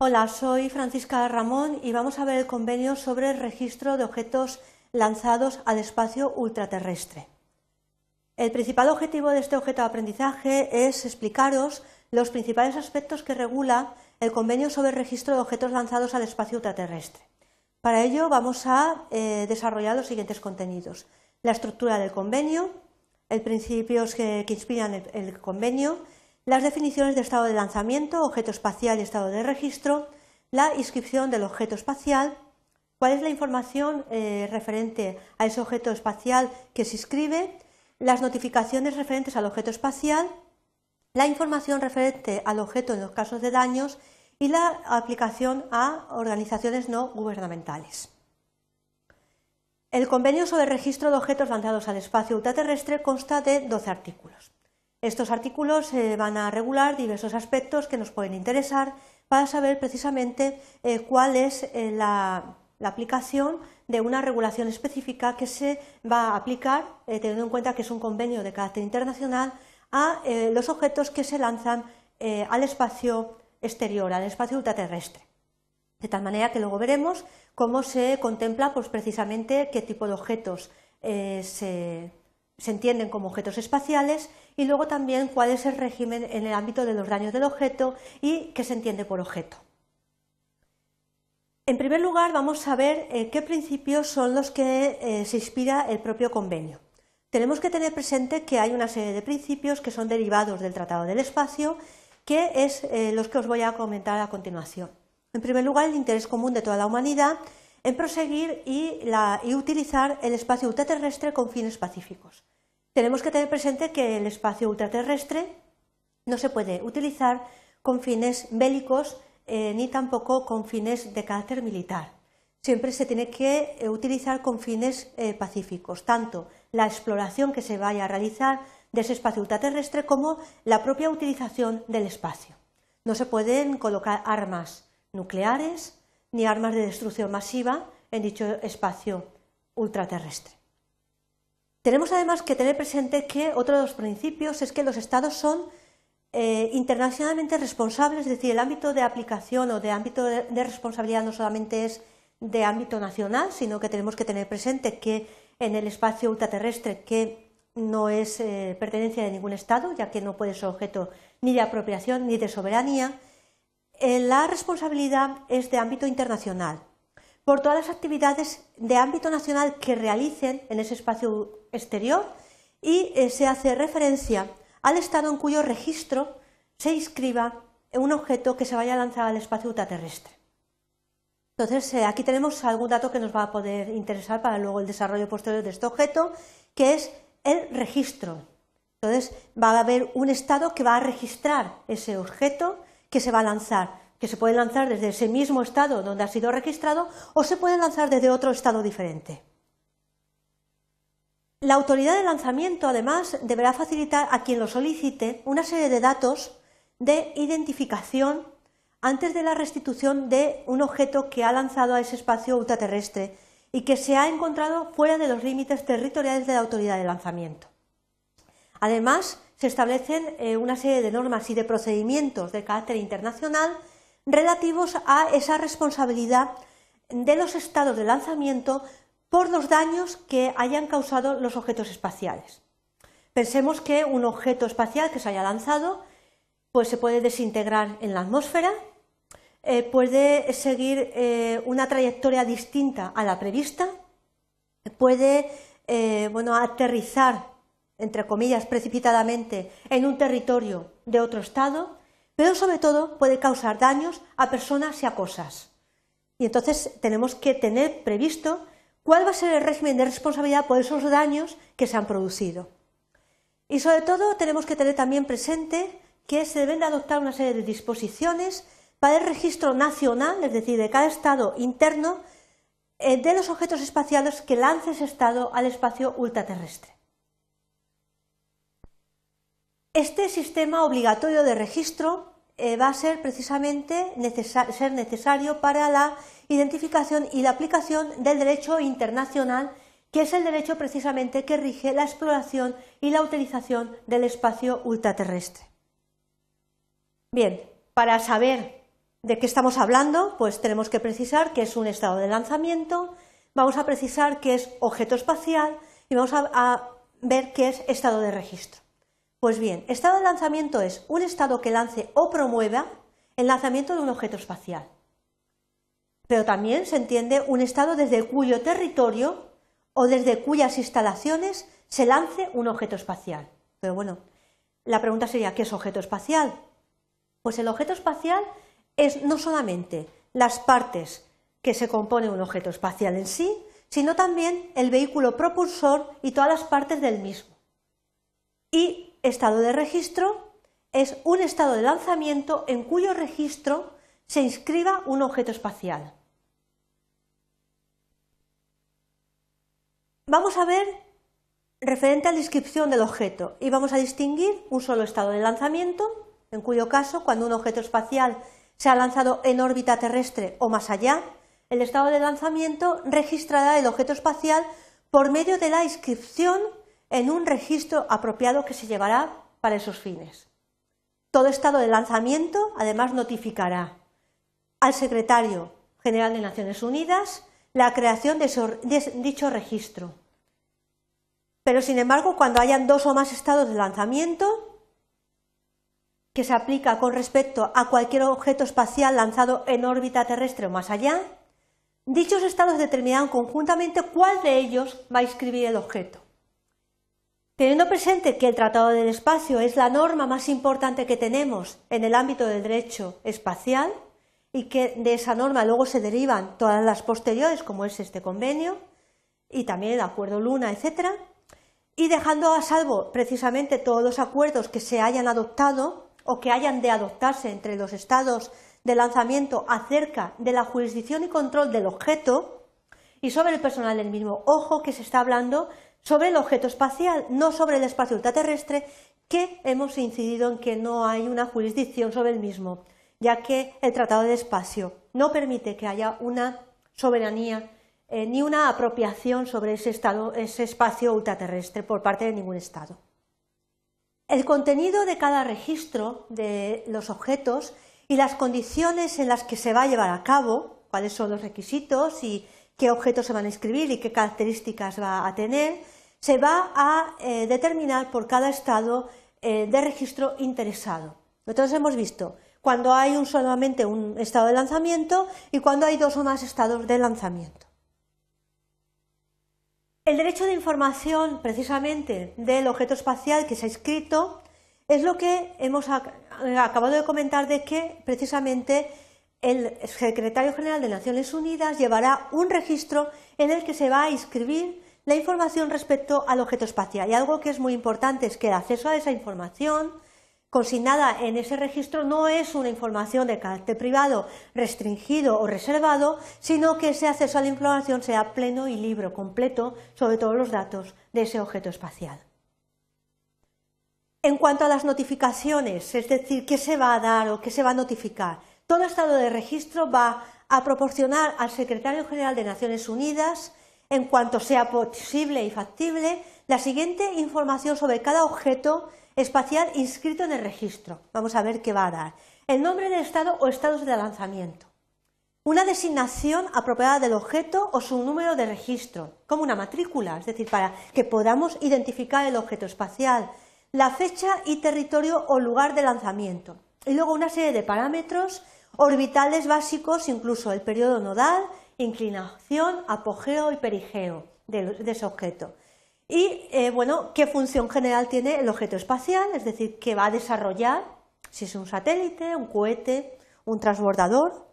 Hola, soy Francisca Ramón y vamos a ver el convenio sobre el registro de objetos lanzados al espacio ultraterrestre. El principal objetivo de este objeto de aprendizaje es explicaros los principales aspectos que regula el convenio sobre el registro de objetos lanzados al espacio ultraterrestre. Para ello vamos a eh, desarrollar los siguientes contenidos. La estructura del convenio, el principios que, inspiran el convenio, las definiciones de estado de lanzamiento, objeto espacial y estado de registro, la inscripción del objeto espacial, cuál es la información eh, referente a ese objeto espacial que se inscribe, las notificaciones referentes al objeto espacial, la información referente al objeto en los casos de daños y la aplicación a organizaciones no gubernamentales. El convenio sobre registro de objetos lanzados al espacio ultraterrestre consta de 12 artículos. Estos artículos eh, van a regular diversos aspectos que nos pueden interesar para saber precisamente eh, cuál es eh, la, aplicación de una regulación específica que se va a aplicar, teniendo en cuenta que es un convenio de carácter internacional, a los objetos que se lanzan al espacio exterior, al espacio ultraterrestre. De tal manera que luego veremos cómo se contempla pues, precisamente qué tipo de objetos se entienden como objetos espaciales y luego también cuál es el régimen en el ámbito de los daños del objeto y qué se entiende por objeto. En primer lugar, vamos a ver eh, qué principios son los que eh, se inspira el propio convenio. Tenemos que tener presente que hay una serie de principios que son derivados del Tratado del Espacio, que es eh, los que os voy a comentar a continuación. En primer lugar, el interés común de toda la humanidad en proseguir y utilizar el espacio ultraterrestre con fines pacíficos tenemos que tener presente que el espacio ultraterrestre no se puede utilizar con fines bélicos eh, ni tampoco con fines de carácter militar. Siempre se tiene que eh, utilizar con fines eh, pacíficos, tanto la exploración que se vaya a realizar de ese espacio ultraterrestre como la propia utilización del espacio. No se pueden colocar armas nucleares ni armas de destrucción masiva en dicho espacio ultraterrestre. Tenemos además que tener presente que otro de los principios es que los Estados son eh, internacionalmente responsables, es decir, el ámbito de aplicación o de ámbito de, responsabilidad no solamente es de ámbito nacional, sino que tenemos que tener presente que en el espacio ultraterrestre que no es eh, pertenencia de ningún Estado, ya que no puede ser objeto ni de apropiación ni de soberanía, eh, la responsabilidad es de ámbito internacional por todas las actividades de ámbito nacional que realicen en ese espacio exterior y eh, se hace referencia al estado en cuyo registro se inscriba un objeto que se vaya a lanzar al espacio ultraterrestre. Entonces, eh, aquí tenemos algún dato que nos va a poder interesar para luego el desarrollo posterior de este objeto, que es el registro. Entonces, va a haber un estado que va a registrar ese objeto que se va a lanzar que se puede lanzar desde ese mismo estado donde ha sido registrado o se puede lanzar desde otro estado diferente. La autoridad de lanzamiento, además, deberá facilitar a quien lo solicite una serie de datos de identificación antes de la restitución de un objeto que ha lanzado a ese espacio ultraterrestre y que se ha encontrado fuera de los límites territoriales de la autoridad de lanzamiento. Además, se establecen eh, una serie de normas y de procedimientos de carácter internacional relativos a esa responsabilidad de los estados de lanzamiento por los daños que hayan causado los objetos espaciales. Pensemos que un objeto espacial que se haya lanzado pues se puede desintegrar en la atmósfera, eh, puede seguir eh, una trayectoria distinta a la prevista, puede eh, bueno, aterrizar, entre comillas, precipitadamente en un territorio de otro estado, pero sobre todo puede causar daños a personas y a cosas. Y entonces tenemos que tener previsto cuál va a ser el régimen de responsabilidad por esos daños que se han producido. Y sobre todo tenemos que tener también presente que se deben de adoptar una serie de disposiciones para el registro nacional, es decir, de cada estado interno, eh, de los objetos espaciales que lance ese estado al espacio ultraterrestre. Este sistema obligatorio de registro eh, va a ser precisamente ser necesario para la identificación y la aplicación del derecho internacional, que es el derecho precisamente que rige la exploración y la utilización del espacio ultraterrestre. Bien, para saber de qué estamos hablando, pues tenemos que precisar que es un estado de lanzamiento, vamos a precisar que es objeto espacial y vamos a, ver qué es estado de registro. Pues bien, estado de lanzamiento es un estado que lance o promueva el lanzamiento de un objeto espacial. Pero también se entiende un estado desde cuyo territorio o desde cuyas instalaciones se lance un objeto espacial. Pero bueno, la pregunta sería, ¿qué es objeto espacial? Pues el objeto espacial es no solamente las partes que se compone un objeto espacial en sí, sino también el vehículo propulsor y todas las partes del mismo. Y estado de registro es un estado de lanzamiento en cuyo registro se inscriba un objeto espacial. Vamos a ver referente a la descripción del objeto y vamos a distinguir un solo estado de lanzamiento, en cuyo caso, cuando un objeto espacial se ha lanzado en órbita terrestre o más allá, el estado de lanzamiento registrará el objeto espacial por medio de la inscripción en un registro apropiado que se llevará para esos fines. Todo estado de lanzamiento, además, notificará al secretario general de Naciones Unidas la creación de dicho registro. Pero, sin embargo, cuando hayan dos o más estados de lanzamiento, que se aplica con respecto a cualquier objeto espacial lanzado en órbita terrestre o más allá, dichos estados determinarán conjuntamente cuál de ellos va a inscribir el objeto. Teniendo presente que el Tratado del Espacio es la norma más importante que tenemos en el ámbito del derecho espacial y que de esa norma luego se derivan todas las posteriores, como es este convenio, y también el Acuerdo Luna, etc., y dejando a salvo precisamente todos los acuerdos que se hayan adoptado o que hayan de adoptarse entre los estados de lanzamiento acerca de la jurisdicción y control del objeto y sobre el personal del mismo. Ojo que se está hablando sobre el objeto espacial, no sobre el espacio ultraterrestre, que hemos incidido en que no hay una jurisdicción sobre el mismo, ya que el Tratado de Espacio no permite que haya una soberanía eh, ni una apropiación sobre ese, ese espacio ultraterrestre por parte de ningún Estado. El contenido de cada registro de los objetos y las condiciones en las que se va a llevar a cabo, cuáles son los requisitos y qué objetos se van a inscribir y qué características va a tener, se va a eh, determinar por cada estado eh, de registro interesado. Entonces hemos visto cuando hay un solamente un estado de lanzamiento y cuando hay dos o más estados de lanzamiento. El derecho de información, precisamente, del objeto espacial que se ha escrito, es lo que hemos acabado de comentar de que, precisamente, el secretario general de Naciones Unidas llevará un registro en el que se va a inscribir la información respecto al objeto espacial. Y algo que es muy importante es que el acceso a esa información consignada en ese registro no es una información de carácter privado, restringido o reservado, sino que ese acceso a la información sea pleno y libre, completo, sobre todos los datos de ese objeto espacial. En cuanto a las notificaciones, es decir, qué se va a dar o qué se va a notificar, todo estado de registro va a proporcionar al secretario general de Naciones Unidas, en cuanto sea posible y factible, la siguiente información sobre cada objeto espacial inscrito en el registro. Vamos a ver qué va a dar. El nombre del estado o estados de lanzamiento. Una designación apropiada del objeto o su número de registro, como una matrícula, es decir, para que podamos identificar el objeto espacial, la fecha y territorio o lugar de lanzamiento. Y luego una serie de parámetros orbitales básicos, incluso el periodo nodal, inclinación, apogeo y perigeo de, ese objeto. Y, eh, bueno, qué función general tiene el objeto espacial, es decir, qué va a desarrollar, si es un satélite, un cohete, un transbordador,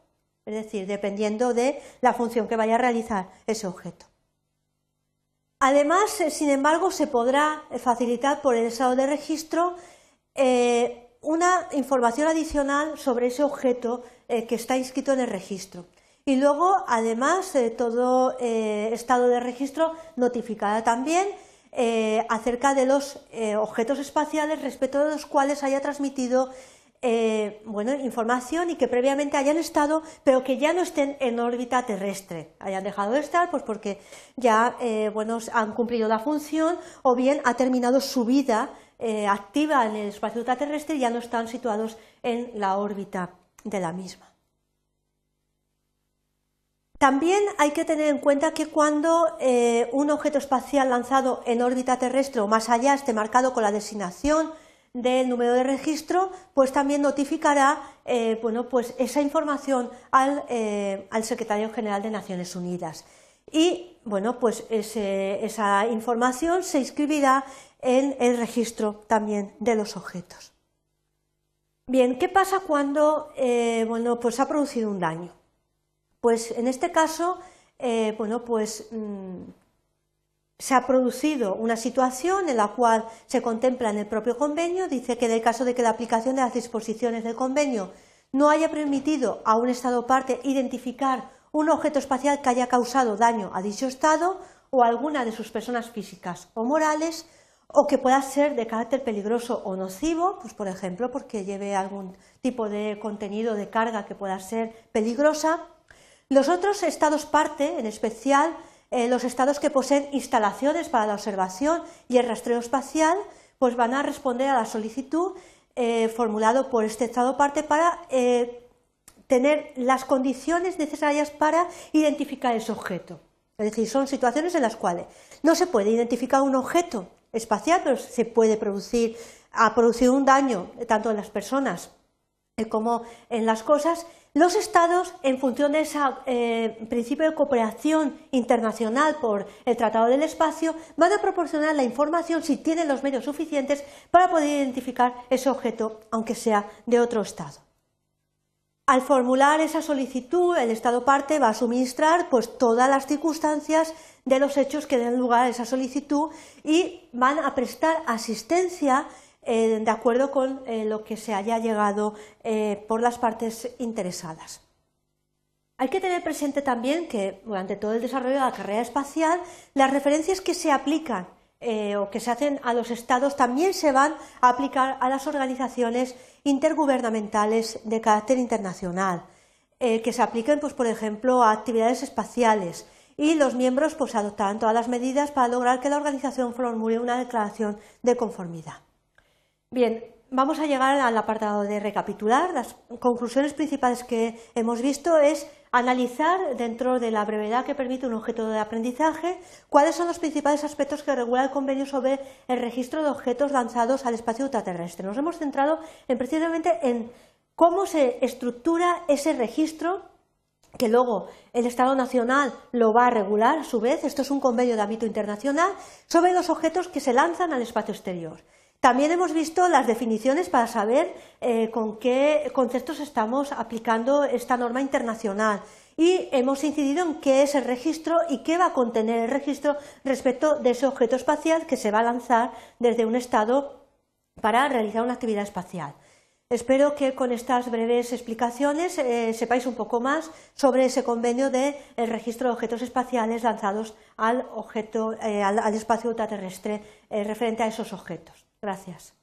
es decir, dependiendo de la función que vaya a realizar ese objeto. Además, eh, sin embargo, se podrá facilitar por el estado de registro eh, una información adicional sobre ese objeto que está inscrito en el registro. Y luego, además, todo estado de registro notificará también eh, acerca de los eh, objetos espaciales respecto de los cuales haya transmitido eh, información y que previamente hayan estado, pero que ya no estén en órbita terrestre. Hayan dejado de estar pues porque ya han cumplido la función o bien ha terminado su vida activa en el espacio ultraterrestre y ya no están situados en la órbita de la misma. También hay que tener en cuenta que cuando eh, un objeto espacial lanzado en órbita terrestre o más allá esté marcado con la designación del número de registro, pues también notificará eh, bueno, pues esa información al, eh, al, Secretario General de Naciones Unidas. Y bueno, pues esa información se inscribirá en el registro también de los objetos. Bien, ¿qué pasa cuando bueno, pues ha producido un daño? Pues en este caso, eh, bueno, pues mm, se ha producido una situación en la cual se contempla en el propio convenio, dice que en el caso de que la aplicación de las disposiciones del convenio no haya permitido a un Estado parte identificar un objeto espacial que haya causado daño a dicho Estado o a alguna de sus personas físicas o morales, o que pueda ser de carácter peligroso o nocivo, pues por ejemplo porque lleve algún tipo de contenido de carga que pueda ser peligrosa, los otros estados parte, en especial eh, los estados que poseen instalaciones para la observación y el rastreo espacial, pues van a responder a la solicitud eh, formulado por este estado parte para eh, tener las condiciones necesarias para identificar ese objeto. Es decir, son situaciones en las cuales no se puede identificar un objeto espacial, pero se puede producir, ha producido un daño tanto en las personas como en las cosas los estados, en función de ese eh, principio de cooperación internacional por el Tratado del Espacio, van a proporcionar la información si tienen los medios suficientes para poder identificar ese objeto, aunque sea de otro estado. Al formular esa solicitud, el Estado parte va a suministrar pues, todas las circunstancias de los hechos que den lugar a esa solicitud y van a prestar asistencia eh, de acuerdo con eh, lo que se haya llegado eh, por las partes interesadas. Hay que tener presente también que durante todo el desarrollo de la carrera espacial, las referencias que se aplican o que se hacen a los estados también se van a aplicar a las organizaciones intergubernamentales de carácter internacional, que se apliquen, pues, por ejemplo, a actividades espaciales, y los miembros pues, adoptarán todas las medidas para lograr que la organización formule una declaración de conformidad. Bien, vamos a llegar al apartado de recapitular. Las conclusiones principales que hemos visto es analizar dentro de la brevedad que permite un objeto de aprendizaje cuáles son los principales aspectos que regula el convenio sobre el registro de objetos lanzados al espacio ultraterrestre. Nos hemos centrado en, precisamente en cómo se estructura ese registro que luego el Estado Nacional lo va a regular a su vez, esto es un convenio de ámbito internacional, sobre los objetos que se lanzan al espacio exterior. También hemos visto las definiciones para saber eh, con qué conceptos estamos aplicando esta norma internacional y hemos incidido en qué es el registro y qué va a contener el registro respecto de ese objeto espacial que se va a lanzar desde un estado para realizar una actividad espacial. Espero que con estas breves explicaciones eh, sepáis un poco más sobre ese convenio del registro de objetos espaciales lanzados al, eh, espacio ultraterrestre referente a esos objetos. Gracias.